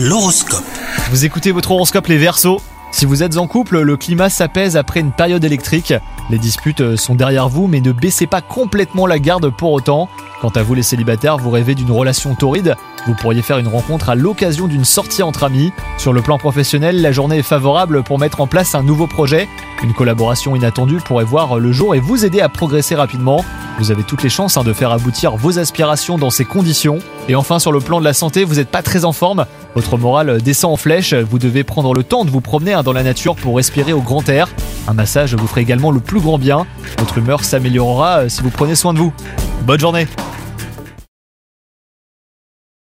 L'horoscope. Vous écoutez votre horoscope les Verseaux. Si vous êtes en couple, le climat s'apaise après une période électrique. Les disputes euh, sont derrière vous, mais ne baissez pas complètement la garde pour autant. Quant à vous les célibataires, vous rêvez d'une relation torride. Vous pourriez faire une rencontre à l'occasion d'une sortie entre amis. Sur le plan professionnel, la journée est favorable pour mettre en place un nouveau projet. Une collaboration inattendue pourrait voir le jour et vous aider à progresser rapidement. Vous avez toutes les chances hein, de faire aboutir vos aspirations dans ces conditions. Et enfin, sur le plan de la santé, vous n'êtes pas très en forme. Votre morale descend en flèche. Vous devez prendre le temps de vous promener hein, dans la nature pour respirer au grand air. Un massage vous ferait également le plus grand bien. Votre humeur s'améliorera euh, si vous prenez soin de vous. Bonne journée